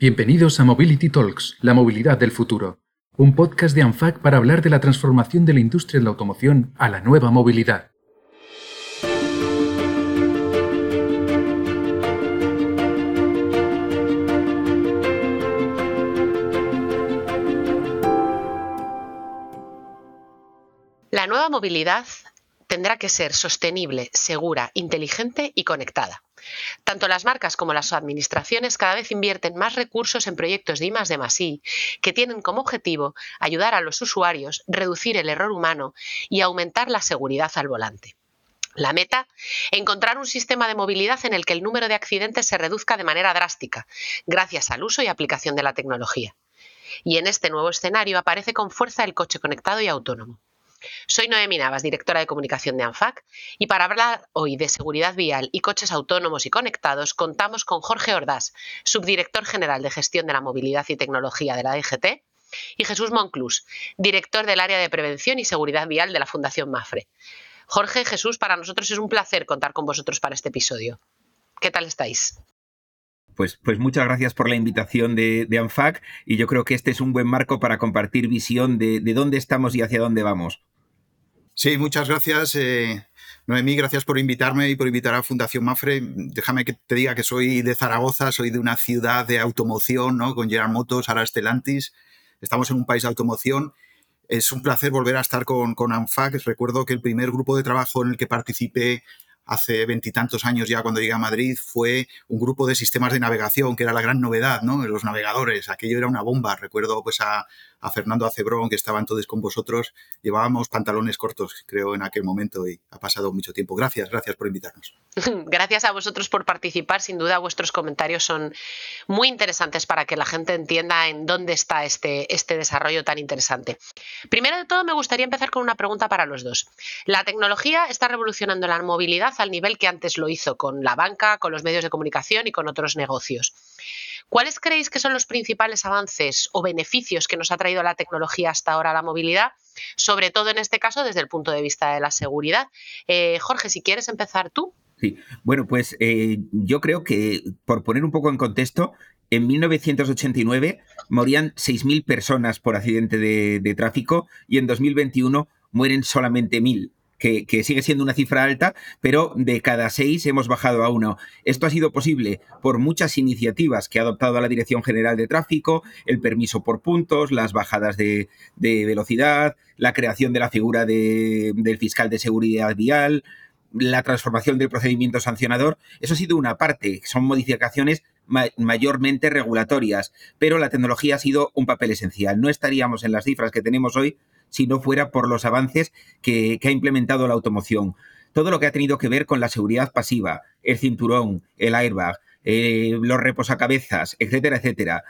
Bienvenidos a Mobility Talks, la movilidad del futuro, un podcast de ANFAC para hablar de la transformación de la industria de la automoción a la nueva movilidad. La nueva movilidad tendrá que ser sostenible, segura, inteligente y conectada. Tanto las marcas como las administraciones cada vez invierten más recursos en proyectos de I de que tienen como objetivo ayudar a los usuarios, reducir el error humano y aumentar la seguridad al volante. La meta, encontrar un sistema de movilidad en el que el número de accidentes se reduzca de manera drástica, gracias al uso y aplicación de la tecnología. Y en este nuevo escenario aparece con fuerza el coche conectado y autónomo. Soy Noemi Navas, directora de comunicación de ANFAC, y para hablar hoy de seguridad vial y coches autónomos y conectados, contamos con Jorge Ordaz, subdirector general de gestión de la movilidad y tecnología de la DGT, y Jesús Monclús, director del área de prevención y seguridad vial de la Fundación Mafre. Jorge, Jesús, para nosotros es un placer contar con vosotros para este episodio. ¿Qué tal estáis? Pues, pues, muchas gracias por la invitación de, ANFAC y yo creo que este es un buen marco para compartir visión de dónde estamos y hacia dónde vamos. Sí, muchas gracias. Eh, Noemí, gracias por invitarme y por invitar a Fundación Mafre. Déjame que te diga que soy de Zaragoza, soy de una ciudad de automoción, ¿no? Con General Motors, ahora Stellantis. Estamos en un país de automoción. Es un placer volver a estar con, con ANFAC. Recuerdo que el primer grupo de trabajo en el que participé hace veintitantos años ya cuando llegué a Madrid fue un grupo de sistemas de navegación, que era la gran novedad, ¿no? Los navegadores, aquello era una bomba. Recuerdo pues a, Fernando Acebrón, que estaban todos con vosotros. Llevábamos pantalones cortos, creo, en aquel momento y ha pasado mucho tiempo. Gracias, gracias por invitarnos. Gracias a vosotros por participar. Sin duda, vuestros comentarios son muy interesantes para que la gente entienda en dónde está este, este desarrollo tan interesante. Primero de todo, me gustaría empezar con una pregunta para los dos. La tecnología está revolucionando la movilidad al nivel que antes lo hizo con la banca, con los medios de comunicación y con otros negocios. ¿Cuáles creéis que son los principales avances o beneficios que nos ha traído la tecnología hasta ahora a la movilidad? Sobre todo en este caso desde el punto de vista de la seguridad. Eh, Jorge, si quieres empezar tú. Sí, bueno, pues eh, yo creo que, por poner un poco en contexto, en 1989 morían 6.000 personas por accidente de, de, tráfico y en 2021 mueren solamente 1.000 que, sigue siendo una cifra alta, pero de cada seis hemos bajado a uno. Esto ha sido posible por muchas iniciativas que ha adoptado la Dirección General de Tráfico, el permiso por puntos, las bajadas de, velocidad, la creación de la figura del fiscal de seguridad vial, la transformación del procedimiento sancionador, eso ha sido una parte, son modificaciones mayormente regulatorias, pero la tecnología ha sido un papel esencial. No estaríamos en las cifras que tenemos hoy si no fuera por los avances que, ha implementado la automoción. Todo lo que ha tenido que ver con la seguridad pasiva, el cinturón, el airbag, eh, los reposacabezas, etcétera, etcétera,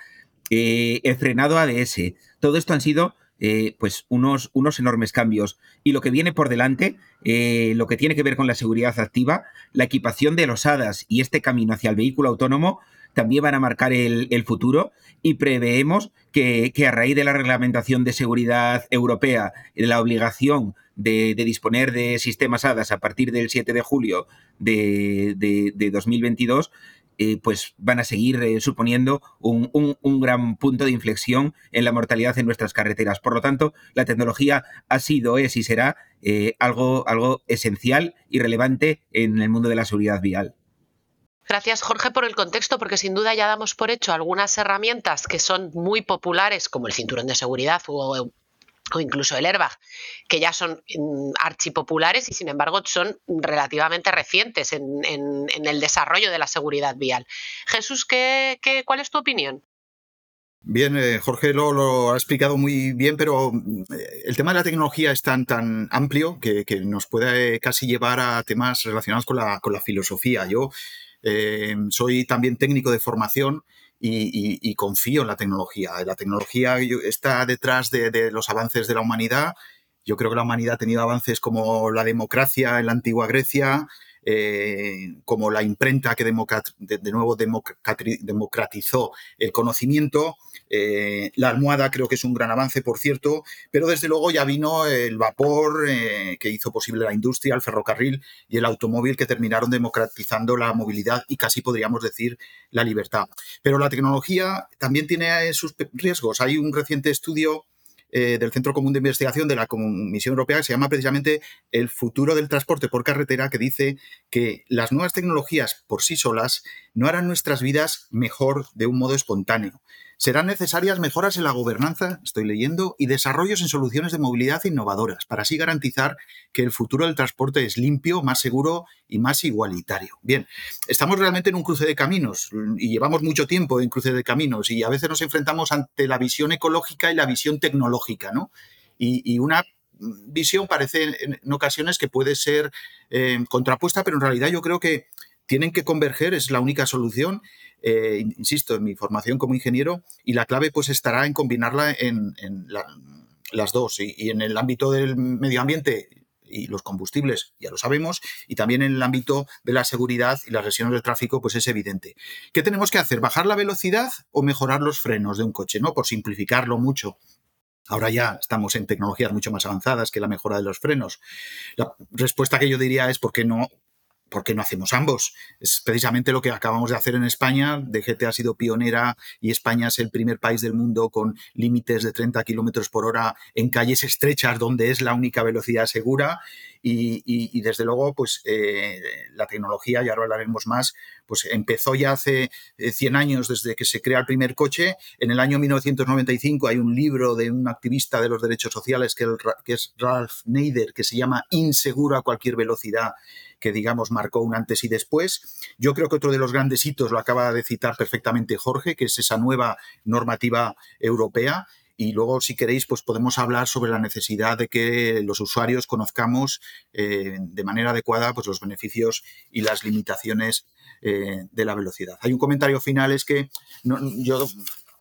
eh, el frenado ADS, todo esto han sido eh, pues unos, unos, enormes cambios. Y lo que viene por delante, lo que tiene que ver con la seguridad activa, la equipación de los HADAS y este camino hacia el vehículo autónomo también van a marcar el, futuro y preveemos que, a raíz de la reglamentación de seguridad europea, de la obligación de, disponer de sistemas HADAS a partir del 7 de julio de, 2022, eh, pues van a seguir eh, suponiendo un, gran punto de inflexión en la mortalidad en nuestras carreteras. Por lo tanto, la tecnología ha sido, es y será eh, algo, algo esencial y relevante en el mundo de la seguridad vial. Gracias, Jorge, por el contexto, porque sin duda ya damos por hecho algunas herramientas que son muy populares, como el cinturón de seguridad o, incluso el airbag, que ya son mm, archipopulares y sin embargo son relativamente recientes en, el desarrollo de la seguridad vial. Jesús, ¿qué, cuál es tu opinión? Bien, eh, Jorge lo, ha explicado muy bien, pero mm, el tema de la tecnología es tan, tan amplio que, nos puede casi llevar a temas relacionados con la, con la filosofía. Yo eh, soy también técnico de formación y, confío en la tecnología. La tecnología está detrás de, los avances de la humanidad. Yo creo que la humanidad ha tenido avances como la democracia en la antigua Grecia, eh, como la imprenta que de, nuevo democratizó el conocimiento. Eh, la almohada creo que es un gran avance, por cierto, pero desde luego ya vino el vapor eh, que hizo posible la industria, el ferrocarril y el automóvil que terminaron democratizando la movilidad y casi podríamos decir la libertad. Pero la tecnología también tiene sus riesgos. Hay un reciente estudio eh, del Centro Común de Investigación de la Comisión Europea que se llama precisamente El futuro del transporte por carretera, que dice que las nuevas tecnologías por sí solas no harán nuestras vidas mejor de un modo espontáneo, Serán necesarias mejoras en la gobernanza, estoy leyendo, y desarrollos en soluciones de movilidad innovadoras, para así garantizar que el futuro del transporte es limpio, más seguro y más igualitario. Bien, estamos realmente en un cruce de caminos y llevamos mucho tiempo en cruce de caminos y a veces nos enfrentamos ante la visión ecológica y la visión tecnológica, ¿no? Y, una visión parece en ocasiones que puede ser eh, contrapuesta, pero en realidad yo creo que tienen que converger, es la única solución eh, insisto, en mi formación como ingeniero, y la clave pues estará en combinarla en, las dos. Y, en el ámbito del medio ambiente y los combustibles, ya lo sabemos, y también en el ámbito de la seguridad y las lesiones del tráfico, pues es evidente. ¿Qué tenemos que hacer? ¿Bajar la velocidad o mejorar los frenos de un coche? ¿no? Por simplificarlo mucho. Ahora ya estamos en tecnologías mucho más avanzadas que la mejora de los frenos. La respuesta que yo diría es por qué no ¿por qué no hacemos ambos? Es precisamente lo que acabamos de hacer en España. DGT ha sido pionera y España es el primer país del mundo con límites de 30 kilómetros por hora en calles estrechas donde es la única velocidad segura. Y, desde luego, pues eh, la tecnología, ya ahora hablaremos más, pues empezó ya hace 100 eh, años desde que se crea el primer coche. En el año 1995 hay un libro de un activista de los derechos sociales que, es Ralph Nader que se llama Inseguro a cualquier velocidad que digamos marcó un antes y después. Yo creo que otro de los grandes hitos lo acaba de citar perfectamente Jorge, que es esa nueva normativa europea. Y luego, si queréis, pues podemos hablar sobre la necesidad de que los usuarios conozcamos eh, de manera adecuada pues, los beneficios y las limitaciones eh, de la velocidad. Hay un comentario final, es que yo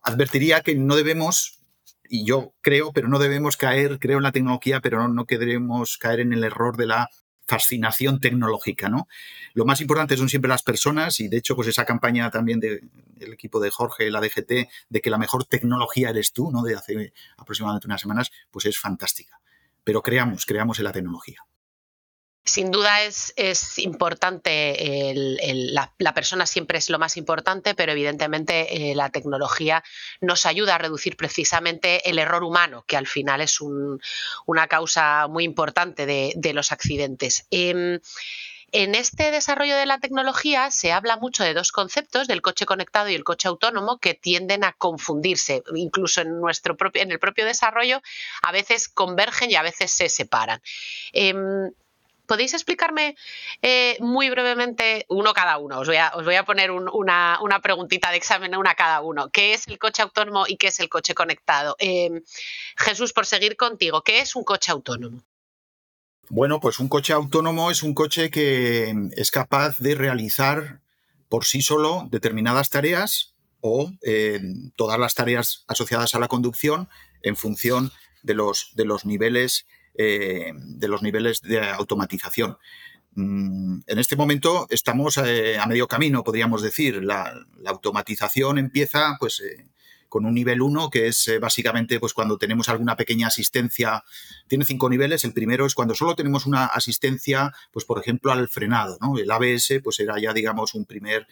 advertiría que no debemos y yo creo, pero no debemos caer, creo en la tecnología, pero no, no queremos caer en el error de la fascinación tecnológica, ¿no? Lo más importante son siempre las personas y de hecho pues esa campaña también del equipo de Jorge, la DGT, de que la mejor tecnología eres tú, ¿no? De hace aproximadamente unas semanas, pues es fantástica. Pero creamos, creamos en la tecnología. Sin duda es, importante, la, persona siempre es lo más importante, pero evidentemente eh, la tecnología nos ayuda a reducir precisamente el error humano, que al final es una causa muy importante de, los accidentes. Em, en este desarrollo de la tecnología se habla mucho de dos conceptos, del coche conectado y el coche autónomo, que tienden a confundirse. Incluso en, nuestro propio, en el propio desarrollo a veces convergen y a veces se separan. Em, ¿Podéis explicarme eh, muy brevemente, uno cada uno? Os voy a, poner una, preguntita de examen, una cada uno. ¿Qué es el coche autónomo y qué es el coche conectado? Em, Jesús, por seguir contigo, ¿qué es un coche autónomo? Bueno, pues un coche autónomo es un coche que es capaz de realizar por sí solo determinadas tareas o em, todas las tareas asociadas a la conducción en función de los, de los niveles eh, de los niveles de automatización. Mm, en este momento estamos eh, a medio camino, podríamos decir. La, automatización empieza pues, eh, con un nivel 1, que es básicamente pues, cuando tenemos alguna pequeña asistencia. Tiene cinco niveles. El primero es cuando solo tenemos una asistencia, pues, por ejemplo, al frenado. El ABS pues, era ya, digamos, un primer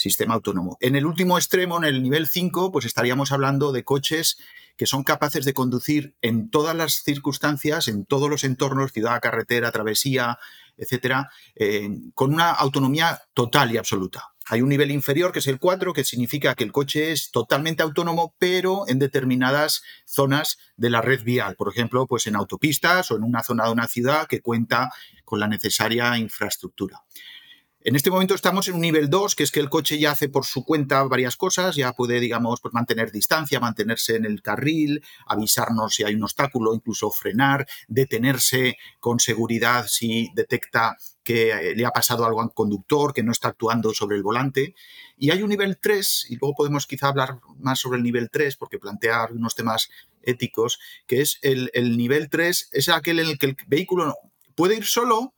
sistema autónomo. En el último extremo, en el nivel 5, pues estaríamos hablando de coches que son capaces de conducir en todas las circunstancias, en todos los entornos, ciudad, carretera, travesía, etcétera, con una autonomía total y absoluta. Hay un nivel inferior que es el 4, que significa que el coche es totalmente autónomo, pero en determinadas zonas de la red vial, por ejemplo, pues en autopistas o en una zona de una ciudad que cuenta con la necesaria infraestructura. En este momento estamos en un nivel 2, que es que el coche ya hace por su cuenta varias cosas, ya puede, digamos, pues mantener distancia, mantenerse en el carril, avisarnos si hay un obstáculo, incluso frenar, detenerse con seguridad si detecta que eh, le ha pasado algo al conductor, que no está actuando sobre el volante. Y hay un nivel 3, y luego podemos quizá hablar más sobre el nivel 3, porque plantea algunos temas éticos, que es el, el nivel 3, es aquel en el que el vehículo puede ir solo,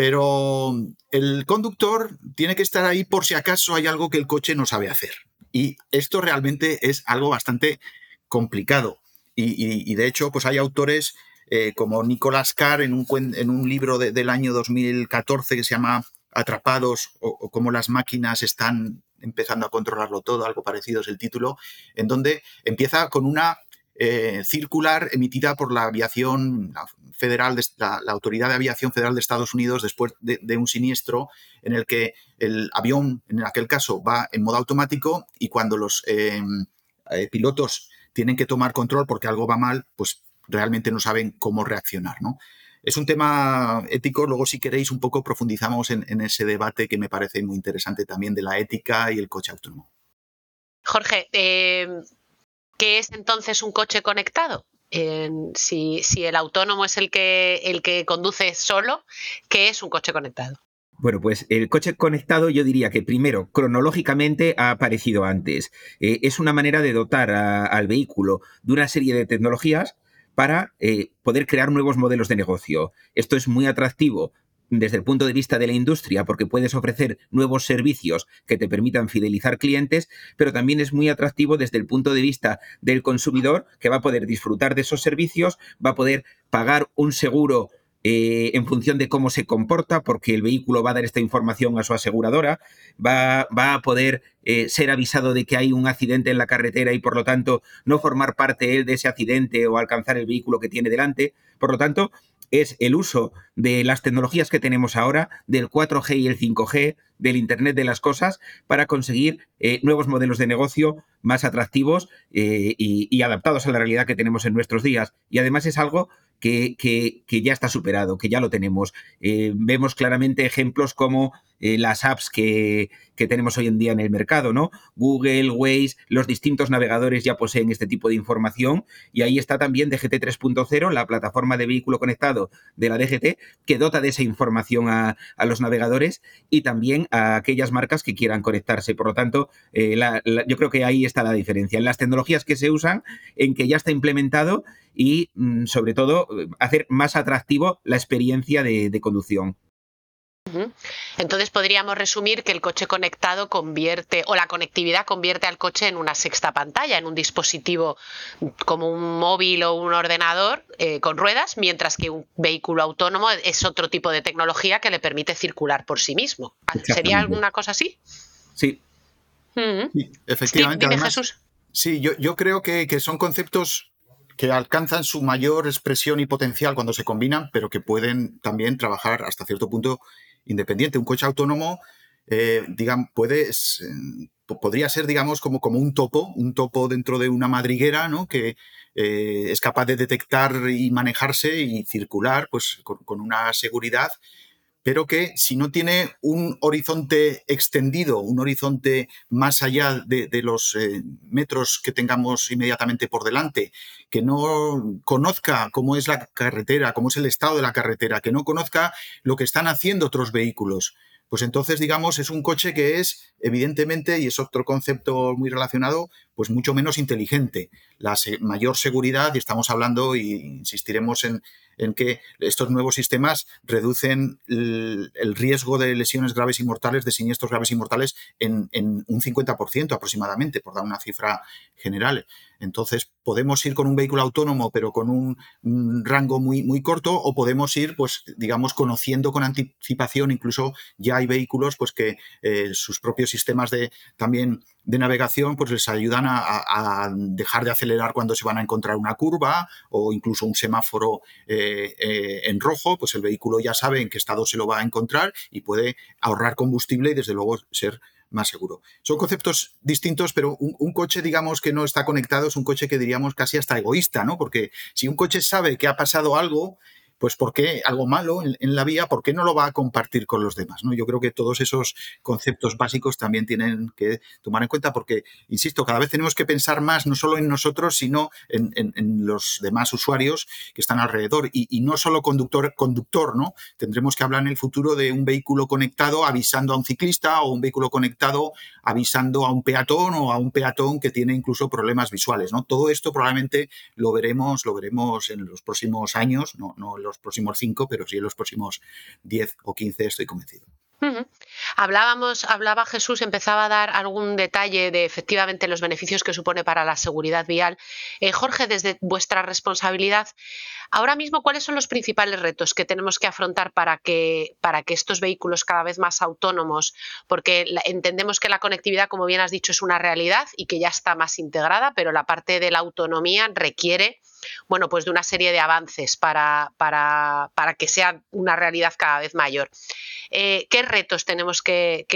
Pero el conductor tiene que estar ahí por si acaso hay algo que el coche no sabe hacer. Y esto realmente es algo bastante complicado. Y, de hecho, pues hay autores eh, como Nicolás Carr en un, en un libro del año 2014 que se llama Atrapados o, cómo las máquinas están empezando a controlarlo todo, algo parecido es el título, en donde empieza con una eh, circular emitida por la aviación federal, la, Autoridad de Aviación Federal de Estados Unidos después de, un siniestro en el que el avión, en aquel caso, va en modo automático y cuando los em, eh, pilotos tienen que tomar control porque algo va mal, pues realmente no saben cómo reaccionar, ¿no? Es un tema ético, luego si queréis un poco profundizamos en, ese debate que me parece muy interesante también de la ética y el coche autónomo. Jorge, em, ¿qué es entonces un coche conectado? si, el autónomo es el que, el que conduce solo, ¿qué es un coche conectado? Bueno, pues el coche conectado yo diría que primero, cronológicamente ha aparecido antes. Eh, es una manera de dotar al vehículo de una serie de tecnologías para eh, poder crear nuevos modelos de negocio. Esto es muy atractivo desde el punto de vista de la industria, porque puedes ofrecer nuevos servicios que te permitan fidelizar clientes, pero también es muy atractivo desde el punto de vista del consumidor, que va a poder disfrutar de esos servicios, va a poder pagar un seguro eh, en función de cómo se comporta, porque el vehículo va a dar esta información a su aseguradora, va, va a poder eh, ser avisado de que hay un accidente en la carretera y por lo tanto no formar parte de ese accidente o alcanzar el vehículo que tiene delante. Por lo tanto, es el uso de las tecnologías que tenemos ahora, del 4G y el 5G, del Internet de las Cosas, para conseguir eh, nuevos modelos de negocio más atractivos eh, y, adaptados a la realidad que tenemos en nuestros días. Y además es algo que, ya está superado, que ya lo tenemos. Eh, vemos claramente ejemplos como las apps que, que tenemos hoy en día en el mercado, ¿no? Google, Waze, los distintos navegadores ya poseen este tipo de información y ahí está también DGT 3.0, la plataforma de vehículo conectado de la DGT, que dota de esa información a, los navegadores y también a aquellas marcas que quieran conectarse. Por lo tanto, eh, yo creo que ahí está la diferencia. En las tecnologías que se usan, en que ya está implementado y, mm, sobre todo, hacer más atractivo la experiencia de conducción. Entonces podríamos resumir que el coche conectado convierte, o la conectividad convierte al coche en una sexta pantalla, en un dispositivo como un móvil o un ordenador eh, con ruedas, mientras que un vehículo autónomo es otro tipo de tecnología que le permite circular por sí mismo. ¿Sería alguna cosa así? Sí. efectivamente. Sí, yo, creo que, que son conceptos que alcanzan su mayor expresión y potencial cuando se combinan, pero que pueden también trabajar hasta cierto punto independiente. Un coche autónomo, eh, eh, podría ser, digamos, como, como un topo, un topo dentro de una madriguera, ¿no? Que eh, es capaz de detectar y manejarse y circular, pues, con una seguridad pero que si no tiene un horizonte extendido, un horizonte más allá de, los eh, metros que tengamos inmediatamente por delante, que no conozca cómo es la carretera, cómo es el estado de la carretera, que no conozca lo que están haciendo otros vehículos, pues entonces, digamos, es un coche que es, evidentemente, y es otro concepto muy relacionado, pues mucho menos inteligente. La mayor seguridad, y estamos hablando, y insistiremos en, en que estos nuevos sistemas reducen el, riesgo de lesiones graves y mortales, de siniestros graves y mortales, en, un 50% aproximadamente, por dar una cifra general. Entonces, podemos ir con un vehículo autónomo, pero con un, rango muy, muy corto, o podemos ir, pues, digamos, conociendo con anticipación. Incluso ya hay vehículos, pues, que eh, sus propios sistemas de también de navegación, pues les ayudan a, dejar de acelerar cuando se van a encontrar una curva o incluso un semáforo eh, eh, en rojo, pues el vehículo ya sabe en qué estado se lo va a encontrar y puede ahorrar combustible y desde luego ser más seguro. Son conceptos distintos, pero un, un, coche, digamos, que no está conectado es un coche que diríamos casi hasta egoísta, ¿no? Porque si un coche sabe que ha pasado algo, pues ¿por qué algo malo en, la vía, por qué no lo va a compartir con los demás? ¿no? Yo creo que todos esos conceptos básicos también tienen que tomar en cuenta porque, insisto, cada vez tenemos que pensar más no solo en nosotros, sino en, los demás usuarios que están alrededor y, no solo conductor, conductor, ¿no? Tendremos que hablar en el futuro de un vehículo conectado avisando a un ciclista o un vehículo conectado avisando a un peatón o a un peatón que tiene incluso problemas visuales, ¿no? Todo esto probablemente lo veremos, lo veremos en los próximos años, no, no los próximos cinco, pero sí en los próximos 10 o 15 estoy convencido. Hablábamos, hablaba Jesús, empezaba a dar algún detalle de efectivamente los beneficios que supone para la seguridad vial. Eh, Jorge, desde vuestra responsabilidad, ahora mismo, ¿cuáles son los principales retos que tenemos que afrontar para que, para que estos vehículos cada vez más autónomos, porque entendemos que la conectividad, como bien has dicho, es una realidad y que ya está más integrada, pero la parte de la autonomía requiere bueno, pues de una serie de avances para, para, para que sea una realidad cada vez mayor. Eh, ¿Qué retos tenemos que,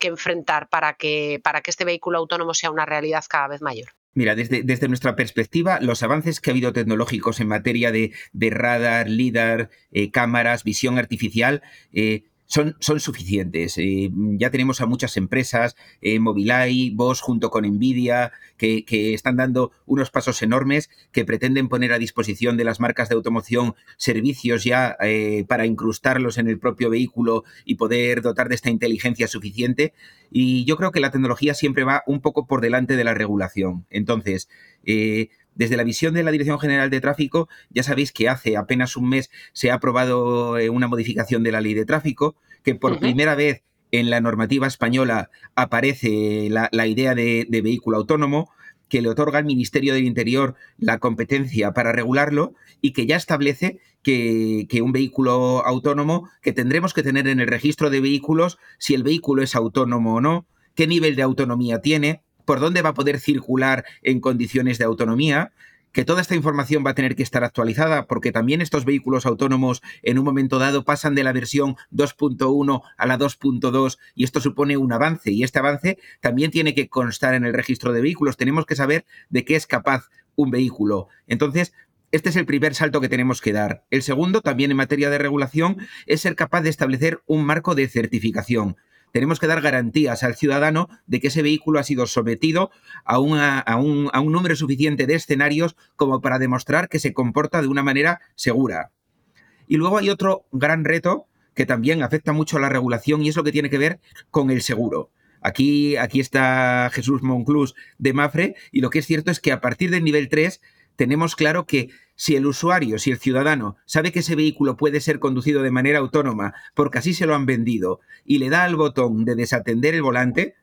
enfrentar para que, para que este vehículo autónomo sea una realidad cada vez mayor? Mira, desde, desde, nuestra perspectiva, los avances que ha habido tecnológicos en materia de, radar, LIDAR, eh, cámaras, visión artificial, eh, son, suficientes. Eh, ya tenemos a muchas empresas, eh, Mobileye, Bosch junto con Nvidia, que, están dando unos pasos enormes que pretenden poner a disposición de las marcas de automoción servicios ya eh, para incrustarlos en el propio vehículo y poder dotar de esta inteligencia suficiente. Y yo creo que la tecnología siempre va un poco por delante de la regulación. Entonces, desde la visión de la Dirección General de Tráfico, ya sabéis que hace apenas un mes se ha aprobado eh, una modificación de la ley de tráfico, que por primera vez en la normativa española aparece la, idea de, vehículo autónomo, que le otorga al Ministerio del Interior la competencia para regularlo y que ya establece que, que, un vehículo autónomo que tendremos que tener en el registro de vehículos si el vehículo es autónomo o no, qué nivel de autonomía tiene, por dónde va a poder circular en condiciones de autonomía, que toda esta información va a tener que estar actualizada porque también estos vehículos autónomos en un momento dado pasan de la versión 2.1 a la 2.2 y esto supone un avance y este avance también tiene que constar en el registro de vehículos. Tenemos que saber de qué es capaz un vehículo. Entonces, este es el primer salto que tenemos que dar. El segundo, también en materia de regulación, es ser capaz de establecer un marco de certificación tenemos que dar garantías al ciudadano de que ese vehículo ha sido sometido a, a, un, a un número suficiente de escenarios como para demostrar que se comporta de una manera segura. Y luego hay otro gran reto que también afecta mucho a la regulación y es lo que tiene que ver con el seguro. Aquí, aquí está Jesús Monclús de Mafre y lo que es cierto es que a partir del nivel 3 tenemos claro que si el usuario, si el ciudadano sabe que ese vehículo puede ser conducido de manera autónoma porque así se lo han vendido y le da al botón de desatender el volante,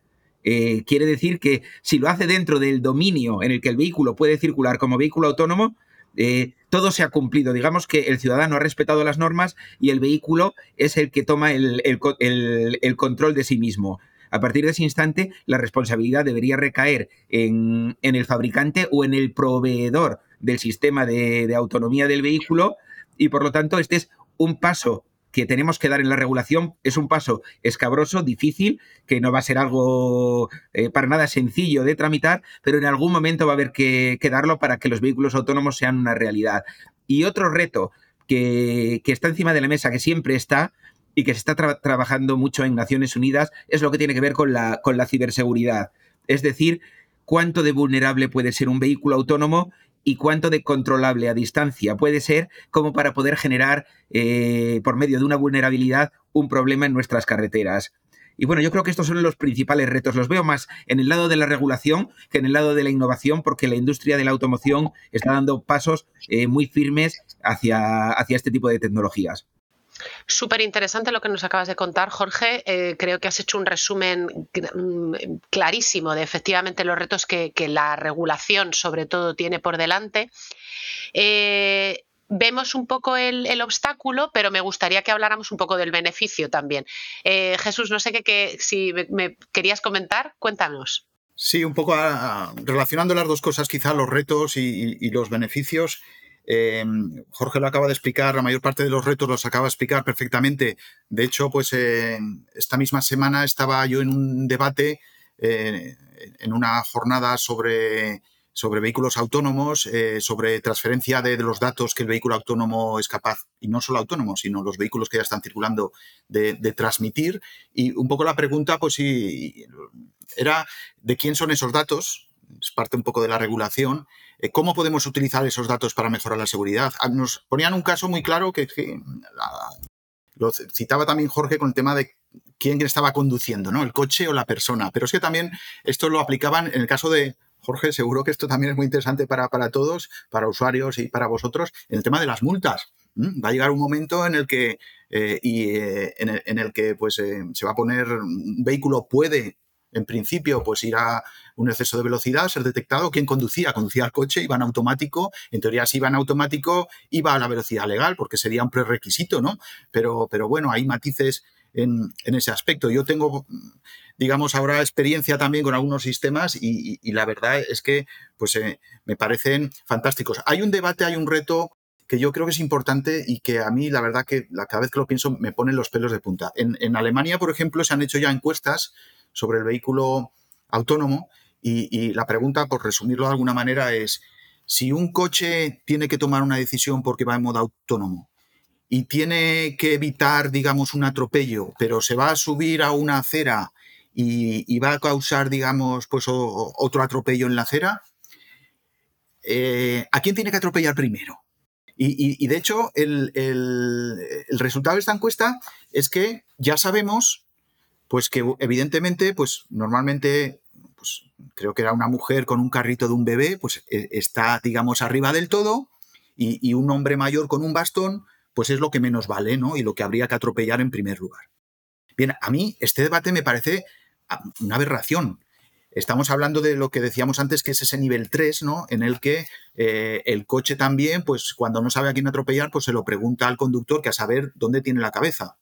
eh, quiere decir que si lo hace dentro del dominio en el que el vehículo puede circular como vehículo autónomo, eh, todo se ha cumplido. Digamos que el ciudadano ha respetado las normas y el vehículo es el que toma el control de sí mismo. A partir de ese instante, la responsabilidad debería recaer en, el fabricante o en el proveedor del sistema de, autonomía del vehículo y por lo tanto este es un paso que tenemos que dar en la regulación es un paso escabroso, difícil, que no va a ser algo eh, para nada sencillo de tramitar, pero en algún momento va a haber que, darlo para que los vehículos autónomos sean una realidad. Y otro reto que, está encima de la mesa, que siempre está, y que se está trabajando mucho en Naciones Unidas es lo que tiene que ver con la, con la ciberseguridad. Es decir, cuánto de vulnerable puede ser un vehículo autónomo y cuánto de controlable a distancia puede ser como para poder generar, eh, por medio de una vulnerabilidad, un problema en nuestras carreteras. Y bueno, yo creo que estos son los principales retos. Los veo más en el lado de la regulación que en el lado de la innovación, porque la industria de la automoción está dando pasos eh, muy firmes hacia, hacia este tipo de tecnologías. Súper interesante lo que nos acabas de contar, Jorge. Eh, creo que has hecho un resumen mm, clarísimo de efectivamente los retos que, la regulación, sobre todo, tiene por delante. Eh, vemos un poco el, obstáculo, pero me gustaría que habláramos un poco del beneficio también. Eh, Jesús, no sé qué, si me, querías comentar, cuéntanos. Sí, un poco relacionando las dos cosas, quizá los retos y los beneficios. Em, Jorge lo acaba de explicar, la mayor parte de los retos los acaba de explicar perfectamente. De hecho, pues esta misma semana estaba yo en un debate, eh, en una jornada sobre, sobre vehículos autónomos, eh, sobre transferencia de, los datos que el vehículo autónomo es capaz, y no solo autónomo, sino los vehículos que ya están circulando, de, transmitir. Y un poco la pregunta, pues sí, era de quién son esos datos, es parte un poco de la regulación, eh, ¿Cómo podemos utilizar esos datos para mejorar la seguridad? Ah, nos ponían un caso muy claro que, lo citaba también Jorge con el tema de quién estaba conduciendo, ¿no? El coche o la persona. Pero es que también esto lo aplicaban en el caso de, Jorge, seguro que esto también es muy interesante para, para todos, para usuarios y para vosotros, en el tema de las multas. Va a llegar un momento en el que, eh, y, eh, en, el, que pues, se va a poner, un vehículo puede, en principio, pues ir a un exceso de velocidad, ser detectado. ¿Quién conducía? Conducía el coche, iba en automático. En teoría, si iba en automático, iba a la velocidad legal, porque sería un prerequisito, ¿no? Pero, pero bueno, hay matices en, ese aspecto. Yo tengo, digamos, ahora experiencia también con algunos sistemas y, la verdad es que pues, eh, me parecen fantásticos. Hay un debate, hay un reto que yo creo que es importante y que a mí la verdad que cada vez que lo pienso me ponen los pelos de punta. En, Alemania, por ejemplo, se han hecho ya encuestas sobre el vehículo autónomo y, la pregunta, por resumirlo de alguna manera, es si un coche tiene que tomar una decisión porque va en modo autónomo y tiene que evitar, digamos, un atropello, pero se va a subir a una acera y, va a causar, digamos, pues otro atropello en la acera, eh, ¿a quién tiene que atropellar primero? Y, de hecho, el, resultado de esta encuesta es que ya sabemos, pues que evidentemente, pues normalmente, pues creo que era una mujer con un carrito de un bebé, pues e, está, digamos, arriba del todo, y un hombre mayor con un bastón, pues es lo que menos vale, ¿no? Y lo que habría que atropellar en primer lugar. Bien, a mí este debate me parece ah, una aberración. Estamos hablando de lo que decíamos antes, que es ese nivel 3, ¿no? En el que eh, el coche también, pues cuando no sabe a quién atropellar, pues se lo pregunta al conductor que a saber dónde tiene la cabeza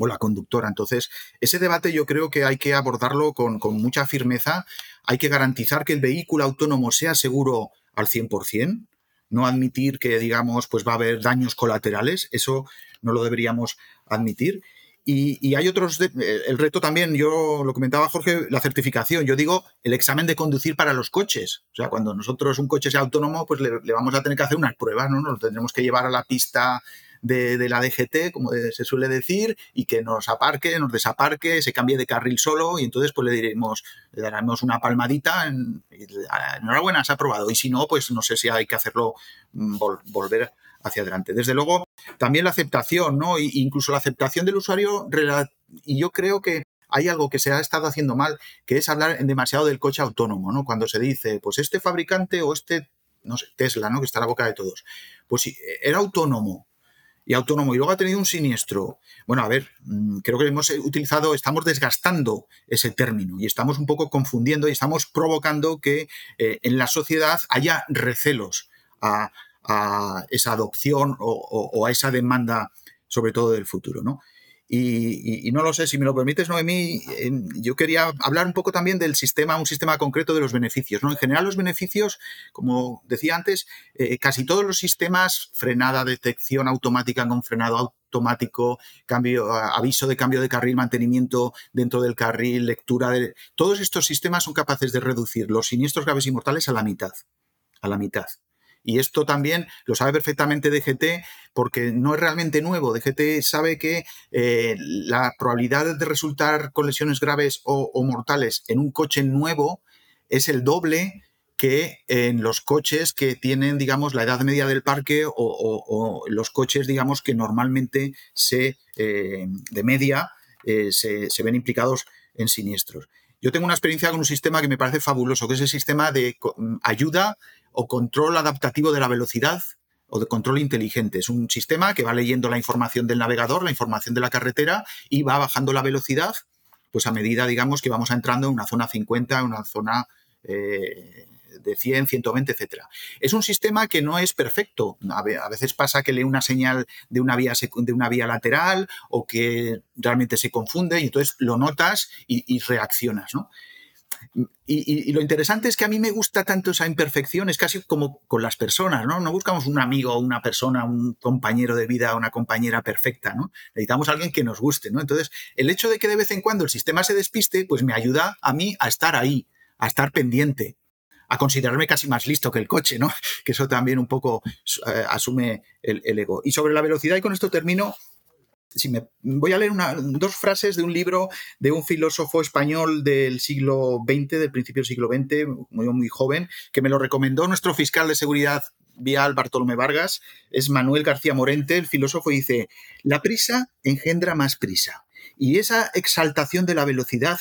o la conductora. Entonces, ese debate yo creo que hay que abordarlo con, mucha firmeza. Hay que garantizar que el vehículo autónomo sea seguro al 100%, no admitir que, digamos, pues va a haber daños colaterales, eso no lo deberíamos admitir. Y, hay otros, el reto también, yo lo comentaba Jorge, la certificación, yo digo el examen de conducir para los coches. O sea, cuando nosotros un coche sea autónomo, pues le, le vamos a tener que hacer unas pruebas, ¿no? Nos tendremos que llevar a la pista de, la DGT, como se suele decir, y que nos aparque, nos desaparque, se cambie de carril solo y entonces pues le diremos, le daremos una palmadita, en, enhorabuena, se ha aprobado. Y si no, pues no sé si hay que hacerlo, mm, volver hacia adelante. Desde luego, también la aceptación, ¿no? E incluso la aceptación del usuario, y yo creo que hay algo que se ha estado haciendo mal, que es hablar demasiado del coche autónomo, ¿no? Cuando se dice, pues este fabricante o este, no sé, Tesla, ¿no? Que está a la boca de todos, pues si era autónomo, y autónomo y luego ha tenido un siniestro. Bueno, a ver, mm, creo que hemos utilizado, estamos desgastando ese término y estamos un poco confundiendo y estamos provocando que eh, en la sociedad haya recelos a, esa adopción o, a esa demanda, sobre todo del futuro, ¿no? Y, no lo sé, si me lo permites, Noemí, yo quería hablar un poco también del sistema, un sistema concreto de los beneficios. ¿no? En general, los beneficios, como decía antes, eh, casi todos los sistemas, frenada, detección automática con frenado automático, cambio, aviso de cambio de carril, mantenimiento dentro del carril, lectura de... Todos estos sistemas son capaces de reducir los siniestros graves y mortales a la mitad. A la mitad. Y esto también lo sabe perfectamente DGT porque no es realmente nuevo. DGT sabe que eh, la probabilidad de resultar con lesiones graves o, mortales en un coche nuevo es el doble que en los coches que tienen, digamos, la edad media del parque o, los coches, digamos, que normalmente se, eh, de media eh, se, se ven implicados en siniestros. Yo tengo una experiencia con un sistema que me parece fabuloso, que es el sistema de ayuda o control adaptativo de la velocidad o de control inteligente. Es un sistema que va leyendo la información del navegador, la información de la carretera y va bajando la velocidad, pues a medida, digamos, que vamos entrando en una zona 50, en una zona eh, de 100, 120, etcétera. Es un sistema que no es perfecto. A veces pasa que lee una señal de una vía, de una vía lateral o que realmente se confunde y entonces lo notas y, reaccionas, ¿no? Y, lo interesante es que a mí me gusta tanto esa imperfección, es casi como con las personas, ¿no? No buscamos un amigo, una persona, un compañero de vida, una compañera perfecta, ¿no? Necesitamos a alguien que nos guste, ¿no? Entonces, el hecho de que de vez en cuando el sistema se despiste, pues me ayuda a mí a estar ahí, a estar pendiente, a considerarme casi más listo que el coche, ¿no? Que eso también un poco eh, asume el, ego. Y sobre la velocidad, y con esto termino, si me, voy a leer dos frases de un libro de un filósofo español del siglo XX, del principio del siglo XX, muy, muy joven, que me lo recomendó nuestro fiscal de seguridad vial Bartolomé Vargas, es Manuel García Morente, el filósofo dice, la prisa engendra más prisa. Y esa exaltación de la velocidad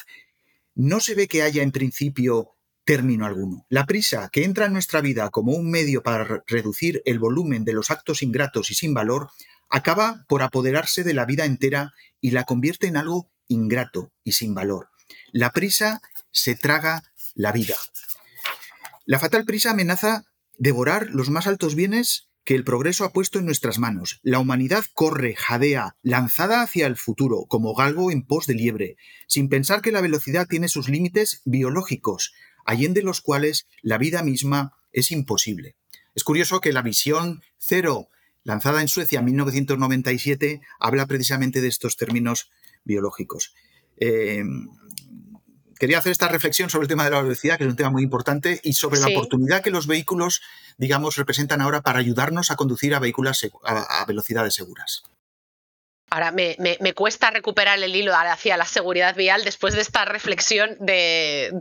no se ve que haya en principio término alguno. La prisa que entra en nuestra vida como un medio para reducir el volumen de los actos ingratos y sin valor, acaba por apoderarse de la vida entera y la convierte en algo ingrato y sin valor. La prisa se traga la vida. La fatal prisa amenaza devorar los más altos bienes que el progreso ha puesto en nuestras manos. La humanidad corre, jadea, lanzada hacia el futuro, como galgo en pos de liebre, sin pensar que la velocidad tiene sus límites biológicos, allende los cuales la vida misma es imposible. Es curioso que la visión cero, lanzada en Suecia en 1997, habla precisamente de estos términos biológicos. Eh, quería hacer esta reflexión sobre el tema de la velocidad, que es un tema muy importante, y sobre la oportunidad que los vehículos, digamos, representan ahora para ayudarnos a conducir a vehículos a velocidades seguras. Ahora me, cuesta recuperar el hilo hacia la seguridad vial después de esta reflexión de,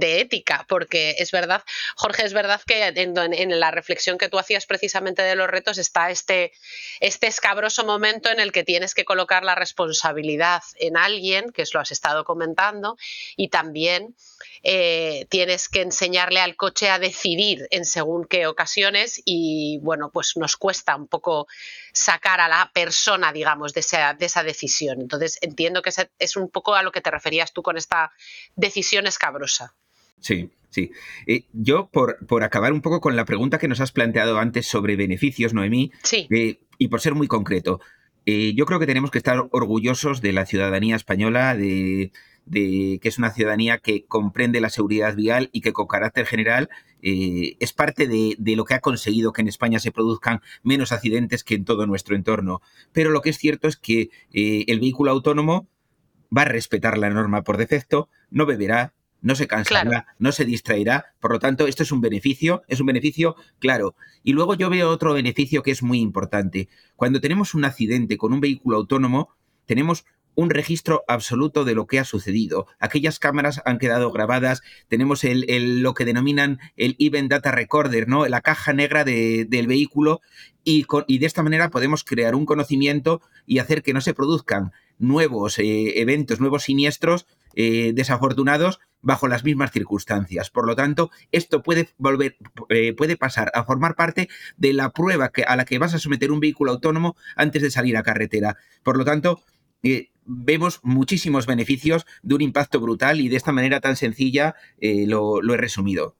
ética, porque es verdad, Jorge, es verdad que en, la reflexión que tú hacías precisamente de los retos está este, este escabroso momento en el que tienes que colocar la responsabilidad en alguien, que lo has estado comentando, y también eh, tienes que enseñarle al coche a decidir en según qué ocasiones y bueno, pues nos cuesta un poco sacar a la persona, digamos, de esa, de esa decisión. Entonces entiendo que es un poco a lo que te referías tú con esta decisión escabrosa. Sí, sí. Eh, yo, por, por, acabar un poco con la pregunta que nos has planteado antes sobre beneficios, Noemí, eh, y por ser muy concreto, yo creo que tenemos que estar orgullosos de la ciudadanía española, de, de que es una ciudadanía que comprende la seguridad vial y que con carácter general eh, es parte de, lo que ha conseguido que en España se produzcan menos accidentes que en todo nuestro entorno. Pero lo que es cierto es que eh, el vehículo autónomo va a respetar la norma por defecto, no beberá, no se cansará, no se distraerá. Por lo tanto, esto es un beneficio, es un beneficio claro. Y luego yo veo otro beneficio que es muy importante. Cuando tenemos un accidente con un vehículo autónomo, tenemos un registro absoluto de lo que ha sucedido. Aquellas cámaras han quedado grabadas, tenemos el, lo que denominan el Event Data Recorder, ¿no? la caja negra del vehículo, y, y, de esta manera podemos crear un conocimiento y hacer que no se produzcan nuevos eh, eventos, nuevos siniestros eh, desafortunados bajo las mismas circunstancias. Por lo tanto, esto puede volver, eh, puede pasar a formar parte de la prueba a la que vas a someter un vehículo autónomo antes de salir a carretera. Por lo tanto, vemos muchísimos beneficios de un impacto brutal y de esta manera tan sencilla eh, lo, he resumido.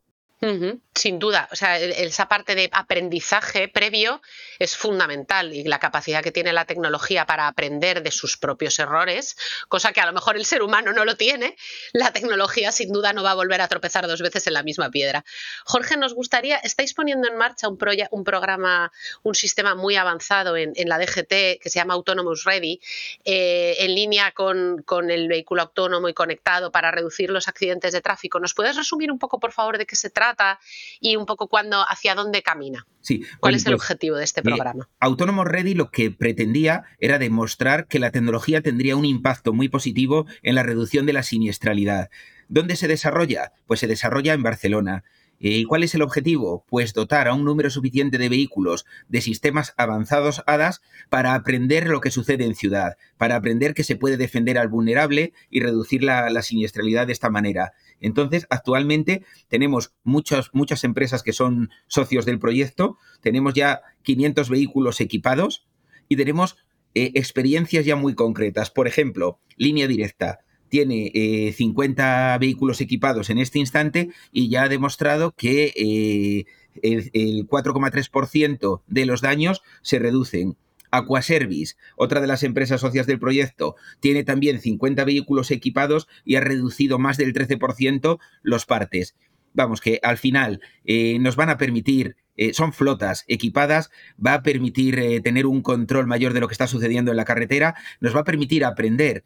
Sin duda, o sea, esa parte de aprendizaje previo es fundamental y la capacidad que tiene la tecnología para aprender de sus propios errores, cosa que a lo mejor el ser humano no lo tiene, la tecnología sin duda no va a volver a tropezar dos veces en la misma piedra. Jorge, nos gustaría, estáis poniendo en marcha un, programa, un sistema muy avanzado en, la DGT que se llama Autonomous Ready, eh, en línea con, con el vehículo autónomo y conectado para reducir los accidentes de tráfico. ¿Nos puedes resumir un poco, por favor, de qué se trata? Y un poco cuándo, hacia dónde camina. Sí, ¿Cuál es el pues, objetivo de este programa? Autónomo Ready lo que pretendía era demostrar que la tecnología tendría un impacto muy positivo en la reducción de la siniestralidad. ¿Dónde se desarrolla? Pues se desarrolla en Barcelona. ¿Y cuál es el objetivo? Pues dotar a un número suficiente de vehículos de sistemas avanzados HADAS para aprender lo que sucede en ciudad, para aprender que se puede defender al vulnerable y reducir la, la siniestralidad de esta manera. Entonces, actualmente tenemos muchas, muchas empresas que son socios del proyecto, tenemos ya 500 vehículos equipados y tenemos eh, experiencias ya muy concretas. Por ejemplo, línea directa tiene 50 eh, vehículos equipados en este instante y ya ha demostrado que eh, el, el 4,3% de los daños se reducen. Aquaservice, otra de las empresas socias del proyecto, tiene también 50 vehículos equipados y ha reducido más del 13% los partes. Vamos, que al final eh, nos van a permitir, eh, son flotas equipadas, va a permitir eh, tener un control mayor de lo que está sucediendo en la carretera, nos va a permitir aprender.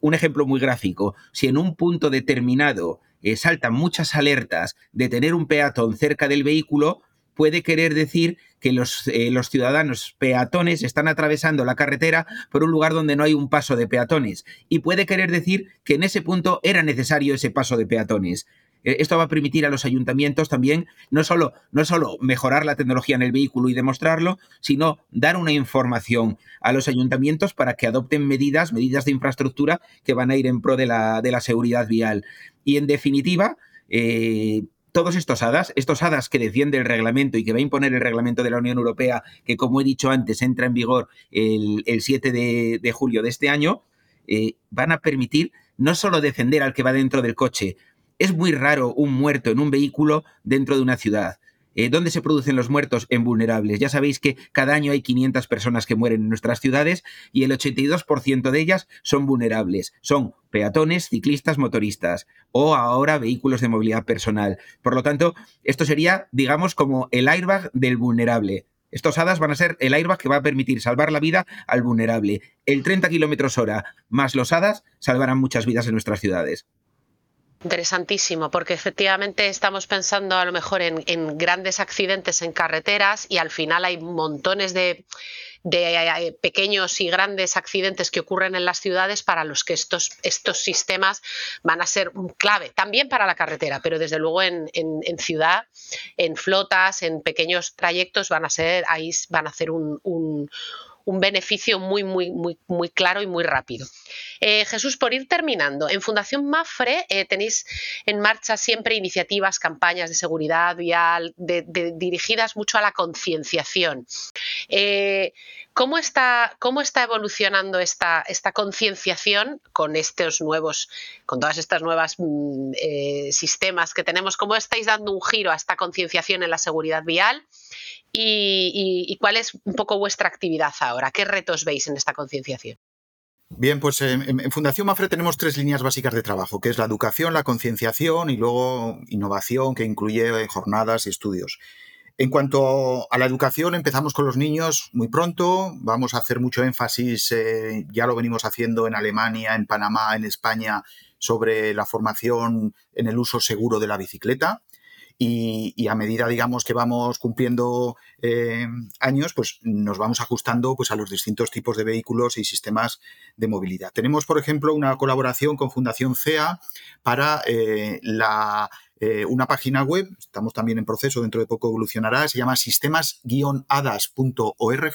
un ejemplo muy gráfico, si en un punto determinado saltan muchas alertas de tener un peatón cerca del vehículo, puede querer decir que los, eh, los, ciudadanos peatones están atravesando la carretera por un lugar donde no hay un paso de peatones. Y puede querer decir que en ese punto era necesario ese paso de peatones. Eh, esto va a permitir a los ayuntamientos también no solo, no solo mejorar la tecnología en el vehículo y demostrarlo, sino dar una información a los ayuntamientos para que adopten medidas, medidas de infraestructura que van a ir en pro de la, de la seguridad vial. Y en definitiva, eh, todos estos hadas, estos hadas que defiende el reglamento y que va a imponer el reglamento de la Unión Europea, que como he dicho antes entra en vigor el, 7 de, julio de este año, eh, van a permitir no solo defender al que va dentro del coche, es muy raro un muerto en un vehículo dentro de una ciudad. Eh, ¿Dónde se producen los muertos? En vulnerables. Ya sabéis que cada año hay 500 personas que mueren en nuestras ciudades y el 82% de ellas son vulnerables. Son peatones, ciclistas, motoristas o ahora vehículos de movilidad personal. Por lo tanto, esto sería, digamos, como el airbag del vulnerable. Estos hadas van a ser el airbag que va a permitir salvar la vida al vulnerable. El 30 kilómetros hora más los hadas salvarán muchas vidas en nuestras ciudades. Interesantísimo, porque efectivamente estamos pensando a lo mejor en, grandes accidentes en carreteras y al final hay montones de, eh, pequeños y grandes accidentes que ocurren en las ciudades para los que estos, estos sistemas van a ser clave, también para la carretera, pero desde luego en, ciudad, en flotas, en pequeños trayectos van a ser, ahí van a hacer un beneficio muy, muy, muy, muy claro y muy rápido. Eh, Jesús, por ir terminando, en Fundación Mafre eh, tenéis en marcha siempre iniciativas, campañas de seguridad vial dirigidas mucho a la concienciación. Eh, ¿cómo, está, ¿Cómo está evolucionando esta, esta concienciación con estos nuevos, con todas estas nuevas mm, sistemas que tenemos? ¿Cómo estáis dando un giro a esta concienciación en la seguridad vial? y, cuál es un poco vuestra actividad ahora. ¿Qué retos veis en esta concienciación? Bien, pues en, Fundación Mafre tenemos tres líneas básicas de trabajo, que es la educación, la concienciación y luego innovación, que incluye jornadas y estudios. En cuanto a la educación, empezamos con los niños muy pronto. Vamos a hacer mucho énfasis, eh, ya lo venimos haciendo en Alemania, en Panamá, en España, sobre la formación en el uso seguro de la bicicleta y, a medida, digamos, que vamos cumpliendo eh, años, pues nos vamos ajustando pues, a los distintos tipos de vehículos y sistemas de movilidad. Tenemos, por ejemplo, una colaboración con Fundación CEA para eh, la eh, una página web, estamos también en proceso, dentro de poco evolucionará, se llama sistemas-hadas.org,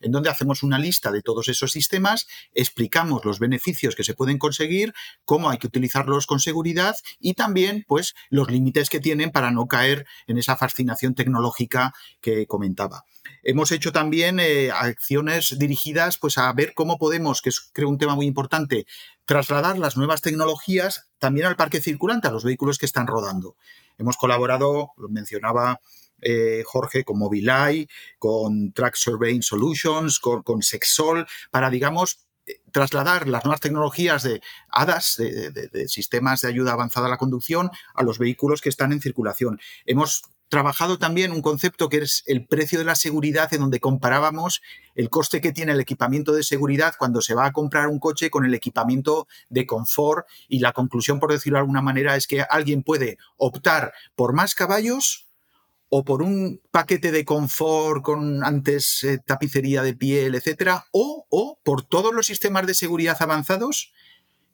en donde hacemos una lista de todos esos sistemas, explicamos los beneficios que se pueden conseguir, cómo hay que utilizarlos con seguridad y también pues los límites que tienen para no caer en esa fascinación tecnológica que comentaba. Hemos hecho también eh, acciones dirigidas pues, a ver cómo podemos, que es creo un tema muy importante, trasladar las nuevas tecnologías también al parque circulante, a los vehículos que están rodando. Hemos colaborado, lo mencionaba eh, Jorge, con Mobileye, con Track Surveying Solutions, con, Sexol, para, digamos, eh, trasladar las nuevas tecnologías de ADAS, de, sistemas de ayuda avanzada a la conducción, a los vehículos que están en circulación. Hemos trabajado también un concepto que es el precio de la seguridad, en donde comparábamos el coste que tiene el equipamiento de seguridad cuando se va a comprar un coche con el equipamiento de confort. Y la conclusión, por decirlo de alguna manera, es que alguien puede optar por más caballos o por un paquete de confort con antes eh, tapicería de piel, etcétera, o, o por todos los sistemas de seguridad avanzados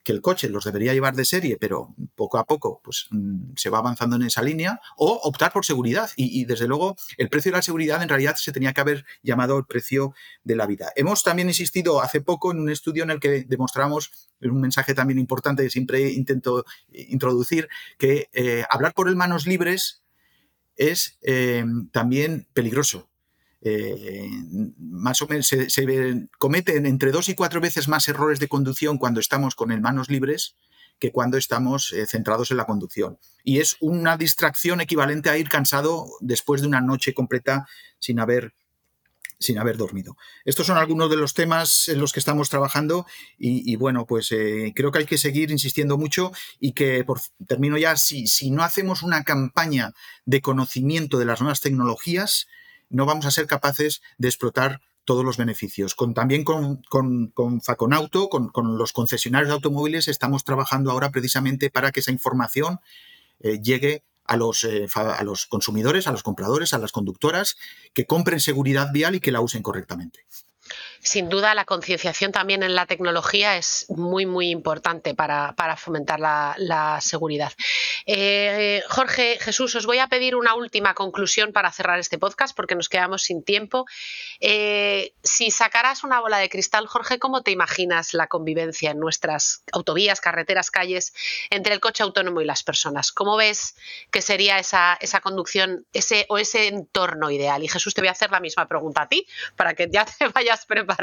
que el coche los debería llevar de serie, pero poco a poco pues, mm, se va avanzando en esa línea, o optar por seguridad. Y, desde luego el precio de la seguridad en realidad se tenía que haber llamado el precio de la vida. Hemos también insistido hace poco en un estudio en el que demostramos, un mensaje también importante que siempre intento introducir, que eh, hablar por el manos libres es eh, también peligroso eh, más o menos se, cometen entre dos y cuatro veces más errores de conducción cuando estamos con el manos libres que cuando estamos eh, centrados en la conducción. Y es una distracción equivalente a ir cansado después de una noche completa sin haber sin haber dormido. Estos son algunos de los temas en los que estamos trabajando y, bueno, pues eh, creo que hay que seguir insistiendo mucho y que, por, termino ya, si, si no hacemos una campaña de conocimiento de las nuevas tecnologías, no vamos a ser capaces de explotar todos los beneficios. Con, también con, con, Faconauto, con, los concesionarios de automóviles, estamos trabajando ahora precisamente para que esa información eh, llegue a los, eh, a los consumidores, a los compradores, a las conductoras, que compren seguridad vial y que la usen correctamente. Sin duda la concienciación también en la tecnología es muy, muy importante para, fomentar la, seguridad. Eh, Jorge, Jesús, os voy a pedir una última conclusión para cerrar este podcast porque nos quedamos sin tiempo. Eh, si sacaras una bola de cristal, Jorge, ¿cómo te imaginas la convivencia en nuestras autovías, carreteras, calles entre el coche autónomo y las personas? ¿Cómo ves que sería esa, conducción o ese entorno ideal? Y Jesús, te voy a hacer la misma pregunta a ti para que ya te vayas preparando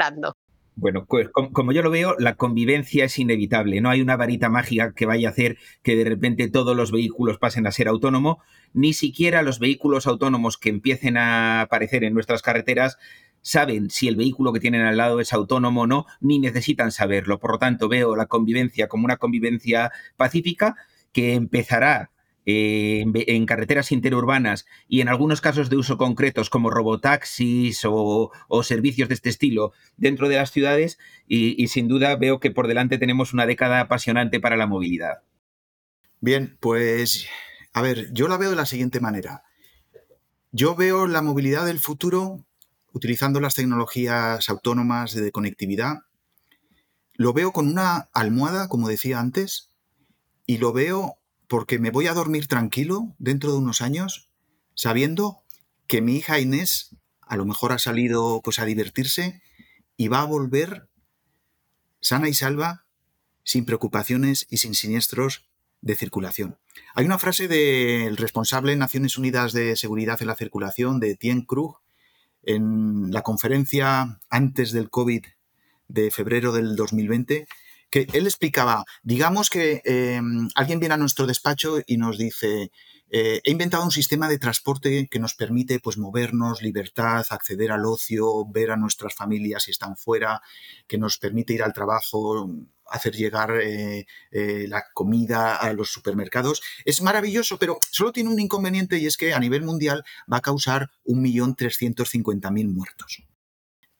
bueno, pues como yo lo veo, la convivencia es inevitable. No hay una varita mágica que vaya a hacer que de repente todos los vehículos pasen a ser autónomos, ni siquiera los vehículos autónomos que empiecen a aparecer en nuestras carreteras saben si el vehículo que tienen al lado es autónomo o no, ni necesitan saberlo. Por lo tanto, veo la convivencia como una convivencia pacífica que empezará en, carreteras interurbanas y en algunos casos de uso concretos como robotaxis o, servicios de este estilo dentro de las ciudades y, sin duda veo que por delante tenemos una década apasionante para la movilidad. Bien, pues a ver, yo la veo de la siguiente manera. Yo veo la movilidad del futuro utilizando las tecnologías autónomas de conectividad. Lo veo con una almohada, como decía antes, y lo veo porque me voy a dormir tranquilo dentro de unos años sabiendo que mi hija Inés a lo mejor ha salido pues a divertirse y va a volver sana y salva, sin preocupaciones y sin siniestros de circulación. Hay una frase del responsable de Naciones Unidas de Seguridad en la Circulación, de Tien Krug, en la conferencia antes del COVID de febrero del 2020, que él explicaba, digamos que em, alguien viene a nuestro despacho y nos dice, eh, he inventado un sistema de transporte que nos permite pues, movernos, libertad, acceder al ocio, ver a nuestras familias si están fuera, que nos permite ir al trabajo, hacer llegar eh, eh, la comida a los supermercados. Es maravilloso, pero solo tiene un inconveniente y es que a nivel mundial va a causar 1.350.000 muertos.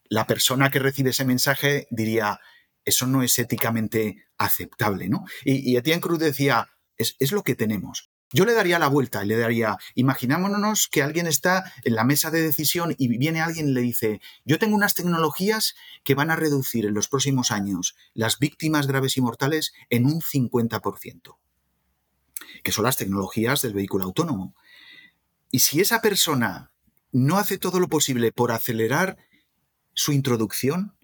La persona que recibe ese mensaje diría, eso no es éticamente aceptable, ¿no? Y, Etienne Cruz decía, es, es lo que tenemos. Yo le daría la vuelta y le daría, imaginámonos que alguien está en la mesa de decisión y viene alguien y le dice, yo tengo unas tecnologías que van a reducir en los próximos años las víctimas graves y mortales en un 50%, que son las tecnologías del vehículo autónomo. Y si esa persona no hace todo lo posible por acelerar su introducción,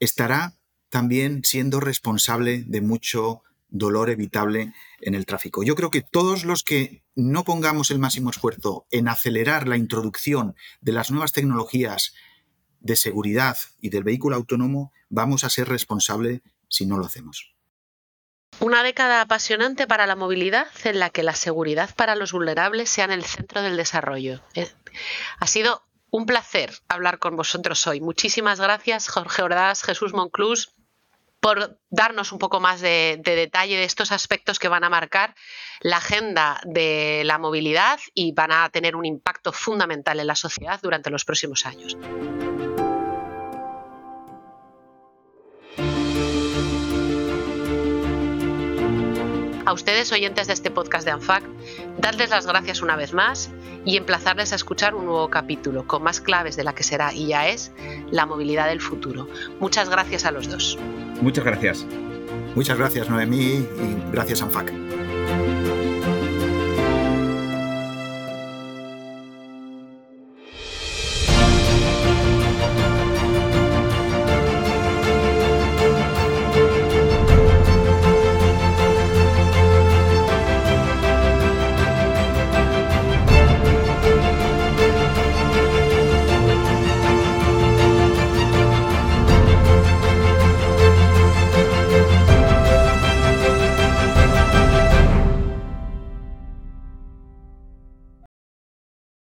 estará también siendo responsable de mucho dolor evitable en el tráfico. Yo creo que todos los que no pongamos el máximo esfuerzo en acelerar la introducción de las nuevas tecnologías de seguridad y del vehículo autónomo, vamos a ser responsables si no lo hacemos. Una década apasionante para la movilidad en la que la seguridad para los vulnerables sea en el centro del desarrollo. Eh, ha sido un placer hablar con vosotros hoy. Muchísimas gracias, Jorge Ordaz, Jesús Monclús, por darnos un poco más de, detalle de estos aspectos que van a marcar la agenda de la movilidad y van a tener un impacto fundamental en la sociedad durante los próximos años. A ustedes, oyentes de este podcast de ANFAC, darles las gracias una vez más y emplazarles a escuchar un nuevo capítulo con más claves de la que será y ya es la movilidad del futuro. Muchas gracias a los dos. Muchas gracias. Muchas gracias, Noemí, y gracias, ANFAC.